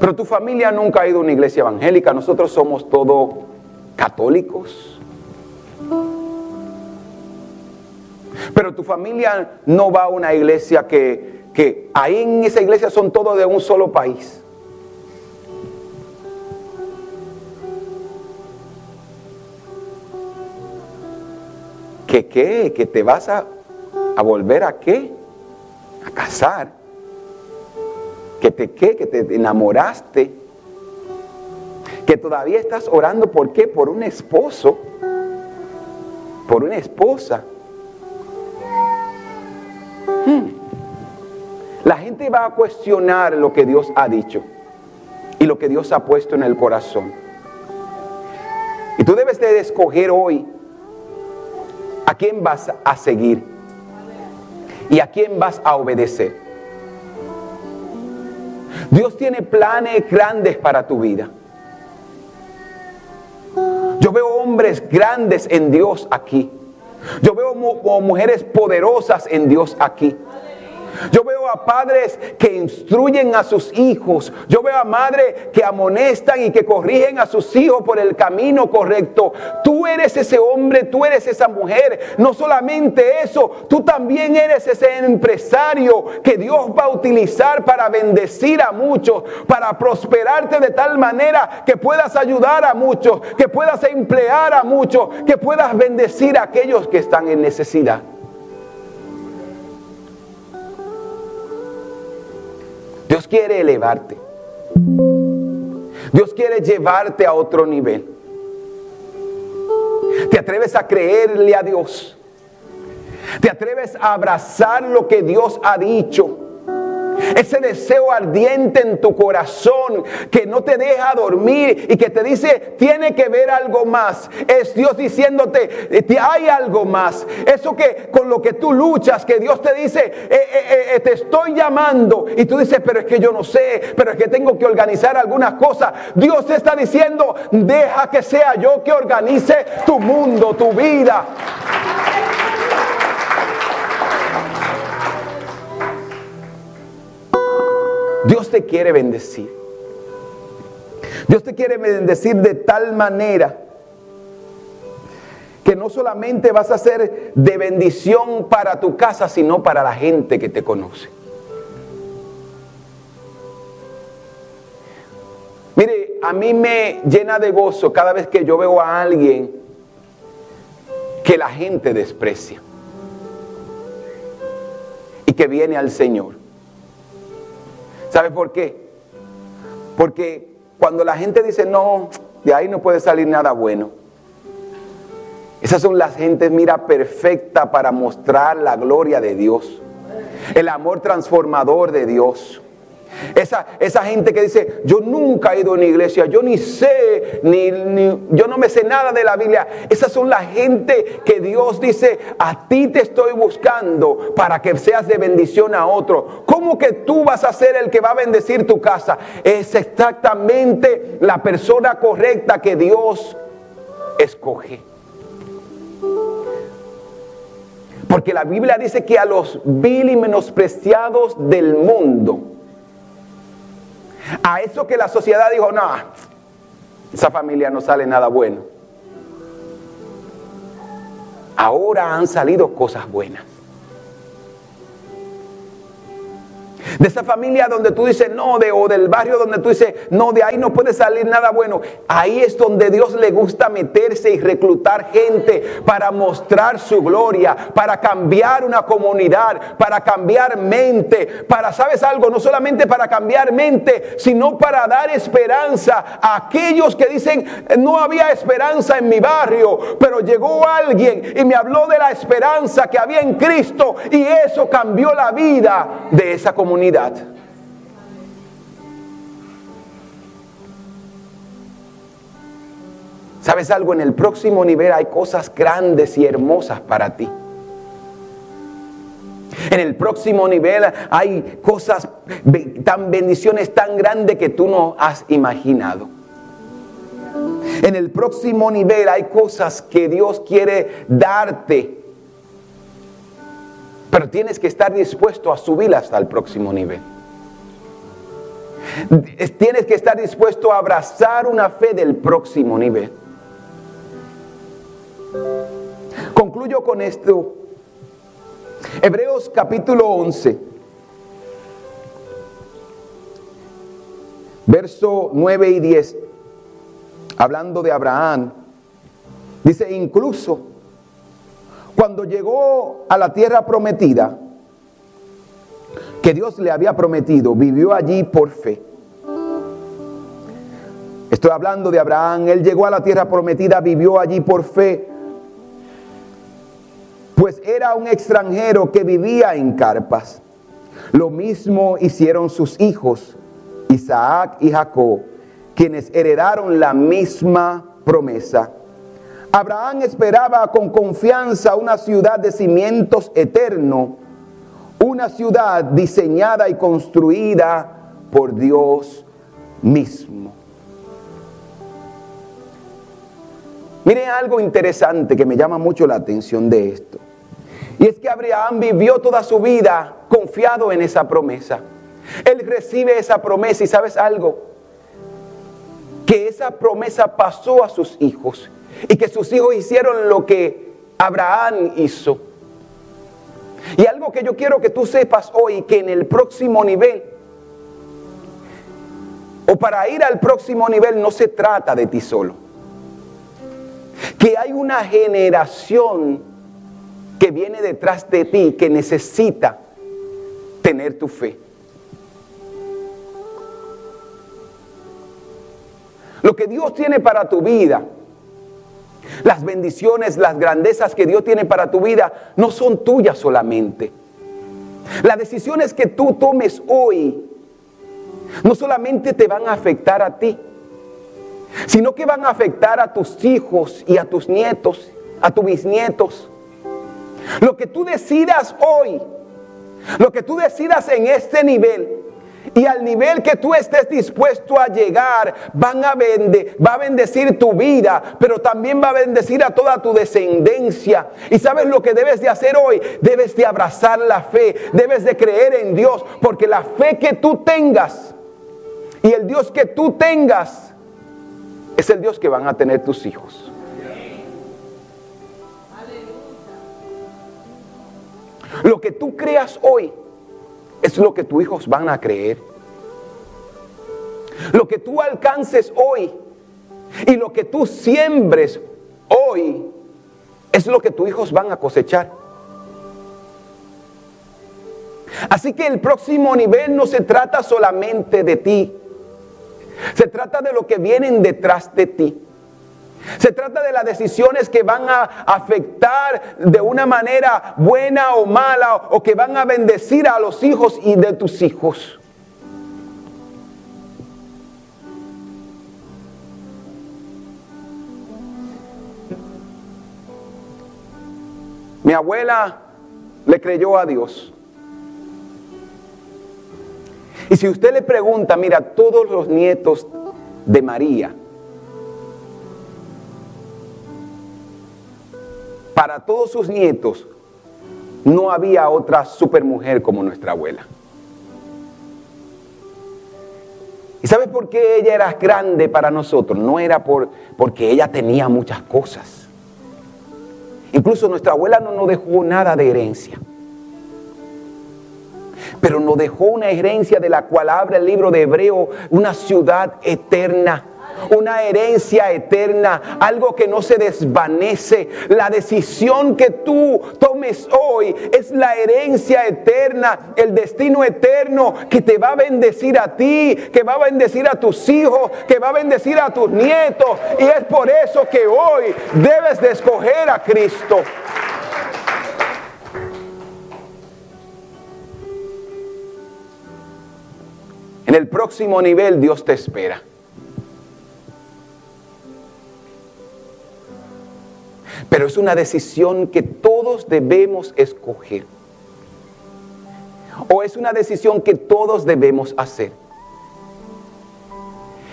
Pero tu familia nunca ha ido a una iglesia evangélica, nosotros somos todos católicos. Pero tu familia no va a una iglesia que, que ahí en esa iglesia son todos de un solo país. ¿Que qué? ¿Que te vas a, a volver a qué? A casar que te que te enamoraste, que todavía estás orando, ¿por qué? Por un esposo. por una esposa. Hmm. La gente va a cuestionar lo que Dios ha dicho y lo que Dios ha puesto en el corazón. Y tú debes de escoger hoy a quién vas a seguir y a quién vas a obedecer. Dios tiene planes grandes para tu vida. Yo veo hombres grandes en Dios aquí. Yo veo mujeres poderosas en Dios aquí. Yo veo a padres que instruyen a sus hijos. Yo veo a madres que amonestan y que corrigen a sus hijos por el camino correcto. Tú eres ese hombre, tú eres esa mujer. No solamente eso, tú también eres ese empresario que Dios va a utilizar para bendecir a muchos, para prosperarte de tal manera que puedas ayudar a muchos, que puedas emplear a muchos, que puedas bendecir a aquellos que están en necesidad. Dios quiere elevarte. Dios quiere llevarte a otro nivel. Te atreves a creerle a Dios. Te atreves a abrazar lo que Dios ha dicho ese deseo ardiente en tu corazón que no te deja dormir y que te dice, tiene que ver algo más. Es Dios diciéndote, eh, hay algo más. Eso que con lo que tú luchas, que Dios te dice, eh, eh, te estoy llamando. Y tú dices, pero es que yo no sé, pero es que tengo que organizar algunas cosas. Dios te está diciendo, deja que sea yo que organice tu mundo, tu vida. Dios te quiere bendecir. Dios te quiere bendecir de tal manera que no solamente vas a ser de bendición para tu casa, sino para la gente que te conoce. Mire, a mí me llena de gozo cada vez que yo veo a alguien que la gente desprecia y que viene al Señor. ¿Sabe por qué? Porque cuando la gente dice, no, de ahí no puede salir nada bueno. Esas son las gentes, mira, perfecta para mostrar la gloria de Dios. El amor transformador de Dios. Esa, esa gente que dice, yo nunca he ido a una iglesia, yo ni sé, ni, yo no me sé nada de la Biblia. Esas son la gente que Dios dice, a ti te estoy buscando para que seas de bendición a otro. ¿Cómo que tú vas a ser el que va a bendecir tu casa? Es exactamente la persona correcta que Dios escoge. Porque la Biblia dice que a los vil y menospreciados del mundo, a eso que la sociedad dijo, no, esa familia no sale nada bueno. Ahora han salido cosas buenas. De esa familia donde tú dices no, de, o del barrio donde tú dices no, de ahí no puede salir nada bueno. Ahí es donde Dios le gusta meterse y reclutar gente para mostrar su gloria, para cambiar una comunidad, para cambiar mente, para, ¿sabes algo? No solamente para cambiar mente, sino para dar esperanza a aquellos que dicen no había esperanza en mi barrio, pero llegó alguien y me habló de la esperanza que había en Cristo y eso cambió la vida de esa comunidad. ¿Sabes algo? En el próximo nivel hay cosas grandes y hermosas para ti. En el próximo nivel hay cosas, tan bendiciones tan grandes que tú no has imaginado. En el próximo nivel hay cosas que Dios quiere darte pero tienes que estar dispuesto a subir hasta el próximo nivel. Tienes que estar dispuesto a abrazar una fe del próximo nivel. Concluyo con esto. Hebreos capítulo 11, verso 9 y 10, hablando de Abraham, dice incluso cuando llegó a la tierra prometida, que Dios le había prometido, vivió allí por fe. Estoy hablando de Abraham, él llegó a la tierra prometida, vivió allí por fe, pues era un extranjero que vivía en carpas. Lo mismo hicieron sus hijos, Isaac y Jacob, quienes heredaron la misma promesa. Abraham esperaba con confianza una ciudad de cimientos eterno, una ciudad diseñada y construida por Dios mismo. Miren algo interesante que me llama mucho la atención de esto. Y es que Abraham vivió toda su vida confiado en esa promesa. Él recibe esa promesa y sabes algo, que esa promesa pasó a sus hijos y que sus hijos hicieron lo que Abraham hizo. Y algo que yo quiero que tú sepas hoy, que en el próximo nivel, o para ir al próximo nivel, no se trata de ti solo. Que hay una generación que viene detrás de ti, que necesita tener tu fe. Lo que Dios tiene para tu vida, las bendiciones, las grandezas que Dios tiene para tu vida, no son tuyas solamente. Las decisiones que tú tomes hoy no solamente te van a afectar a ti, sino que van a afectar a tus hijos y a tus nietos, a tus bisnietos. Lo que tú decidas hoy, lo que tú decidas en este nivel, y al nivel que tú estés dispuesto a llegar, van a va a bendecir tu vida, pero también va a bendecir a toda tu descendencia. Y sabes lo que debes de hacer hoy? Debes de abrazar la fe, debes de creer en Dios, porque la fe que tú tengas y el Dios que tú tengas es el Dios que van a tener tus hijos. Lo que tú creas hoy es lo que tus hijos van a creer. Lo que tú alcances hoy y lo que tú siembres hoy es lo que tus hijos van a cosechar. Así que el próximo nivel no se trata solamente de ti. Se trata de lo que vienen detrás de ti. Se trata de las decisiones que van a afectar de una manera buena o mala o que van a bendecir a los hijos y de tus hijos. Mi abuela le creyó a Dios. Y si usted le pregunta, mira, todos los nietos de María, para todos sus nietos, no había otra supermujer como nuestra abuela. ¿Y sabes por qué ella era grande para nosotros? No era por, porque ella tenía muchas cosas. Incluso nuestra abuela no nos dejó nada de herencia. Pero nos dejó una herencia de la cual abre el libro de Hebreo, una ciudad eterna una herencia eterna, algo que no se desvanece. La decisión que tú tomes hoy es la herencia eterna, el destino eterno que te va a bendecir a ti, que va a bendecir a tus hijos, que va a bendecir a tus nietos. Y es por eso que hoy debes de escoger a Cristo. En el próximo nivel Dios te espera. Pero es una decisión que todos debemos escoger. O es una decisión que todos debemos hacer.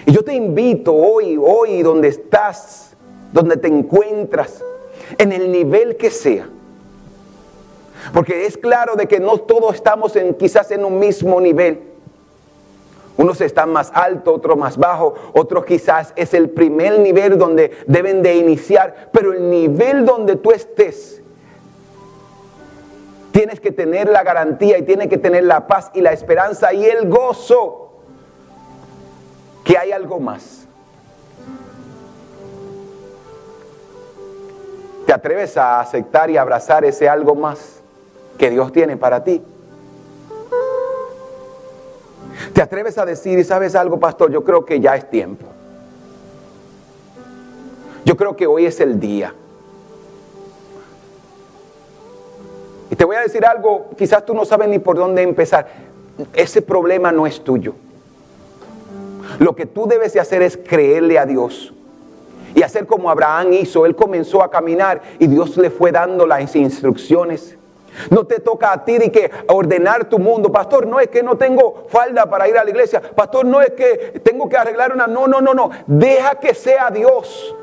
Y yo te invito hoy, hoy donde estás, donde te encuentras, en el nivel que sea. Porque es claro de que no todos estamos en, quizás en un mismo nivel. Unos están más alto, otros más bajo, otros quizás es el primer nivel donde deben de iniciar, pero el nivel donde tú estés, tienes que tener la garantía y tienes que tener la paz y la esperanza y el gozo que hay algo más. ¿Te atreves a aceptar y abrazar ese algo más que Dios tiene para ti? Te atreves a decir, y sabes algo, pastor, yo creo que ya es tiempo. Yo creo que hoy es el día. Y te voy a decir algo, quizás tú no sabes ni por dónde empezar. Ese problema no es tuyo. Lo que tú debes de hacer es creerle a Dios y hacer como Abraham hizo. Él comenzó a caminar y Dios le fue dando las instrucciones. No te toca a ti de que ordenar tu mundo. Pastor, no es que no tengo falda para ir a la iglesia. Pastor, no es que tengo que arreglar una... No, no, no, no. Deja que sea Dios.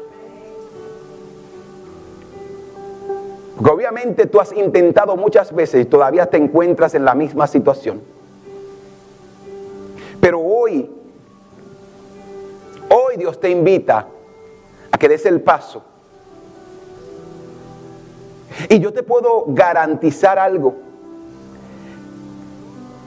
Porque obviamente tú has intentado muchas veces y todavía te encuentras en la misma situación. Pero hoy, hoy Dios te invita a que des el paso y yo te puedo garantizar algo.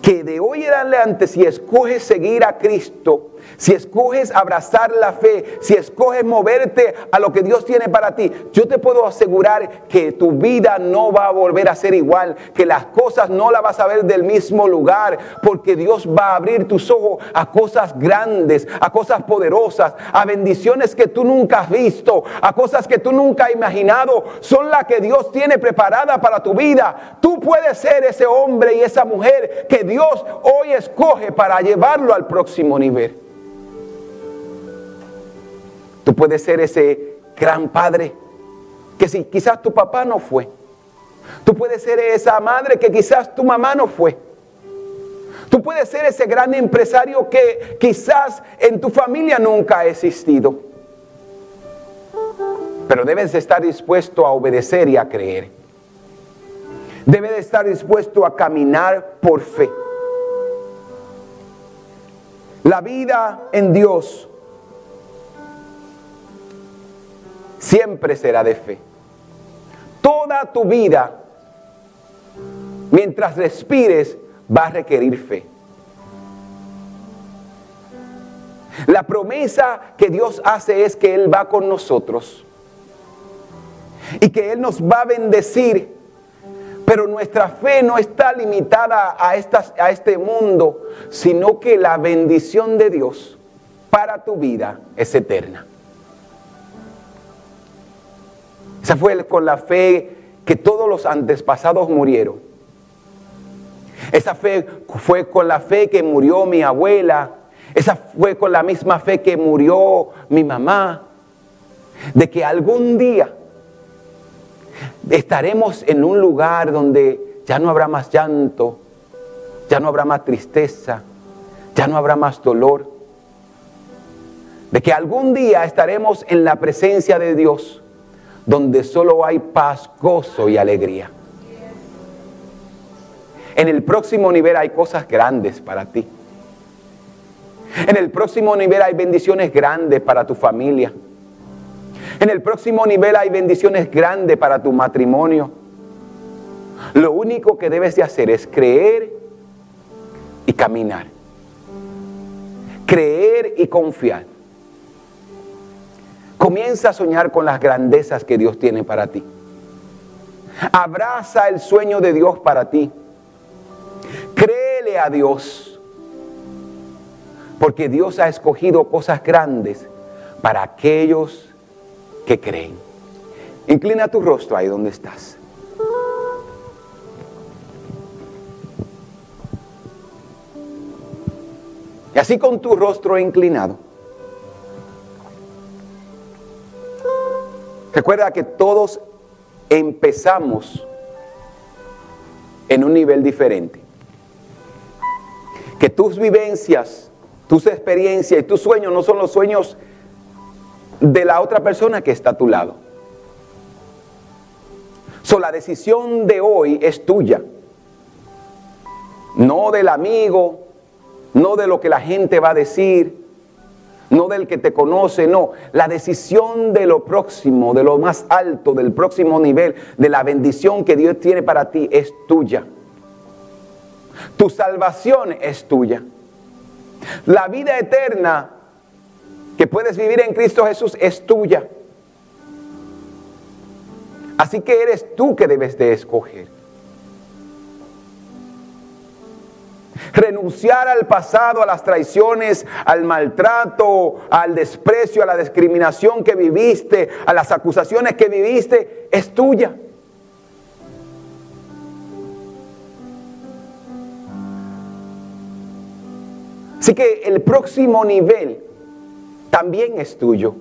Que de hoy en adelante, si escoges seguir a Cristo, si escoges abrazar la fe, si escoges moverte a lo que Dios tiene para ti, yo te puedo asegurar que tu vida no va a volver a ser igual, que las cosas no las vas a ver del mismo lugar, porque Dios va a abrir tus ojos a cosas grandes, a cosas poderosas, a bendiciones que tú nunca has visto, a cosas que tú nunca has imaginado, son las que Dios tiene preparada para tu vida. Tú puedes ser ese hombre y esa mujer que Dios hoy escoge para llevarlo al próximo nivel. Tú puedes ser ese gran padre que si quizás tu papá no fue. Tú puedes ser esa madre que quizás tu mamá no fue. Tú puedes ser ese gran empresario que quizás en tu familia nunca ha existido. Pero debes estar dispuesto a obedecer y a creer. Debes estar dispuesto a caminar por fe. La vida en Dios siempre será de fe. Toda tu vida, mientras respires, va a requerir fe. La promesa que Dios hace es que Él va con nosotros y que Él nos va a bendecir, pero nuestra fe no está limitada a, a este mundo, sino que la bendición de Dios para tu vida es eterna. Esa fue con la fe que todos los antepasados murieron. Esa fe fue con la fe que murió mi abuela. Esa fue con la misma fe que murió mi mamá. De que algún día estaremos en un lugar donde ya no habrá más llanto, ya no habrá más tristeza, ya no habrá más dolor. De que algún día estaremos en la presencia de Dios donde solo hay paz, gozo y alegría. En el próximo nivel hay cosas grandes para ti. En el próximo nivel hay bendiciones grandes para tu familia. En el próximo nivel hay bendiciones grandes para tu matrimonio. Lo único que debes de hacer es creer y caminar. Creer y confiar. Comienza a soñar con las grandezas que Dios tiene para ti. Abraza el sueño de Dios para ti. Créele a Dios. Porque Dios ha escogido cosas grandes para aquellos que creen. Inclina tu rostro ahí donde estás. Y así con tu rostro inclinado. Recuerda que todos empezamos en un nivel diferente. Que tus vivencias, tus experiencias y tus sueños no son los sueños de la otra persona que está a tu lado. So, la decisión de hoy es tuya. No del amigo, no de lo que la gente va a decir, no del que te conoce, no. La decisión de lo próximo, de lo más alto, del próximo nivel, de la bendición que Dios tiene para ti es tuya. Tu salvación es tuya. La vida eterna que puedes vivir en Cristo Jesús es tuya. Así que eres tú que debes de escoger. renunciar al pasado, a las traiciones, al maltrato, al desprecio, a la discriminación que viviste, a las acusaciones que viviste, es tuya. Así que el próximo nivel también es tuyo.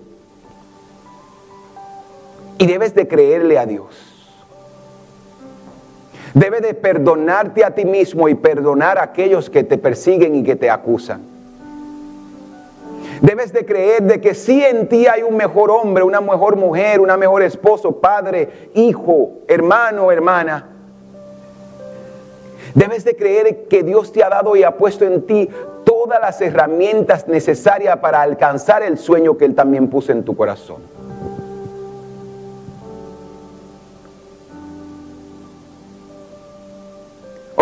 Y debes de creerle a Dios. Debes de perdonarte a ti mismo y perdonar a aquellos que te persiguen y que te acusan. Debes de creer de que sí en ti hay un mejor hombre, una mejor mujer, una mejor esposo, padre, hijo, hermano, hermana. Debes de creer que Dios te ha dado y ha puesto en ti todas las herramientas necesarias para alcanzar el sueño que Él también puso en tu corazón.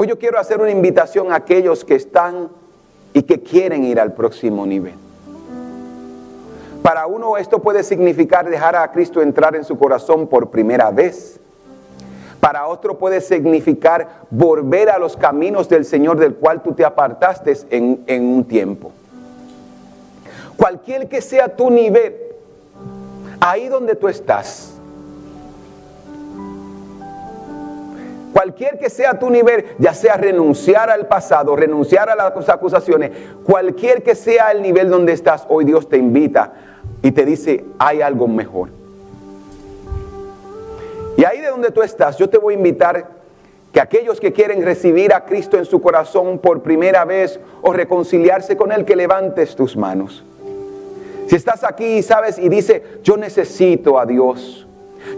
Hoy yo quiero hacer una invitación a aquellos que están y que quieren ir al próximo nivel. Para uno esto puede significar dejar a Cristo entrar en su corazón por primera vez. Para otro puede significar volver a los caminos del Señor del cual tú te apartaste en, en un tiempo. Cualquier que sea tu nivel, ahí donde tú estás, cualquier que sea tu nivel, ya sea renunciar al pasado, renunciar a las acusaciones, cualquier que sea el nivel donde estás, hoy Dios te invita y te dice, hay algo mejor. Y ahí de donde tú estás, yo te voy a invitar que aquellos que quieren recibir a Cristo en su corazón por primera vez o reconciliarse con Él, que levantes tus manos. Si estás aquí y sabes y dice, yo necesito a Dios.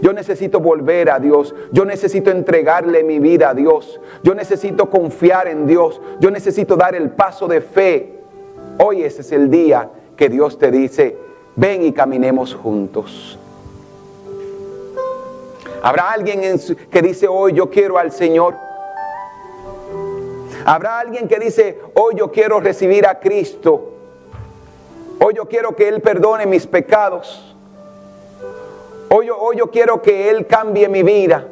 Yo necesito volver a Dios. Yo necesito entregarle mi vida a Dios. Yo necesito confiar en Dios. Yo necesito dar el paso de fe. Hoy ese es el día que Dios te dice, ven y caminemos juntos. Habrá alguien que dice, hoy yo quiero al Señor. Habrá alguien que dice, hoy yo quiero recibir a Cristo. Hoy yo quiero que Él perdone mis pecados. Hoy yo, quiero que Él cambie mi vida.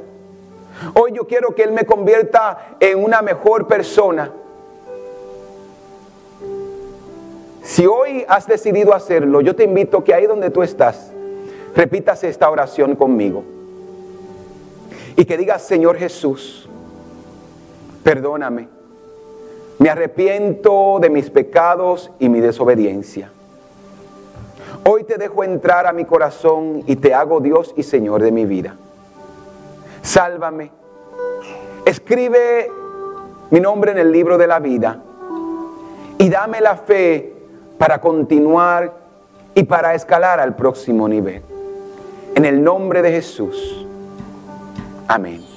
Hoy yo quiero que Él me convierta en una mejor persona. Si hoy has decidido hacerlo, yo te invito que ahí donde tú estás, repitas esta oración conmigo y que digas, Señor Jesús, perdóname. Me arrepiento de mis pecados y mi desobediencia. Hoy te dejo entrar a mi corazón y te hago Dios y Señor de mi vida. Sálvame. Escribe mi nombre en el libro de la vida y dame la fe para continuar y para escalar al próximo nivel. En el nombre de Jesús. Amén.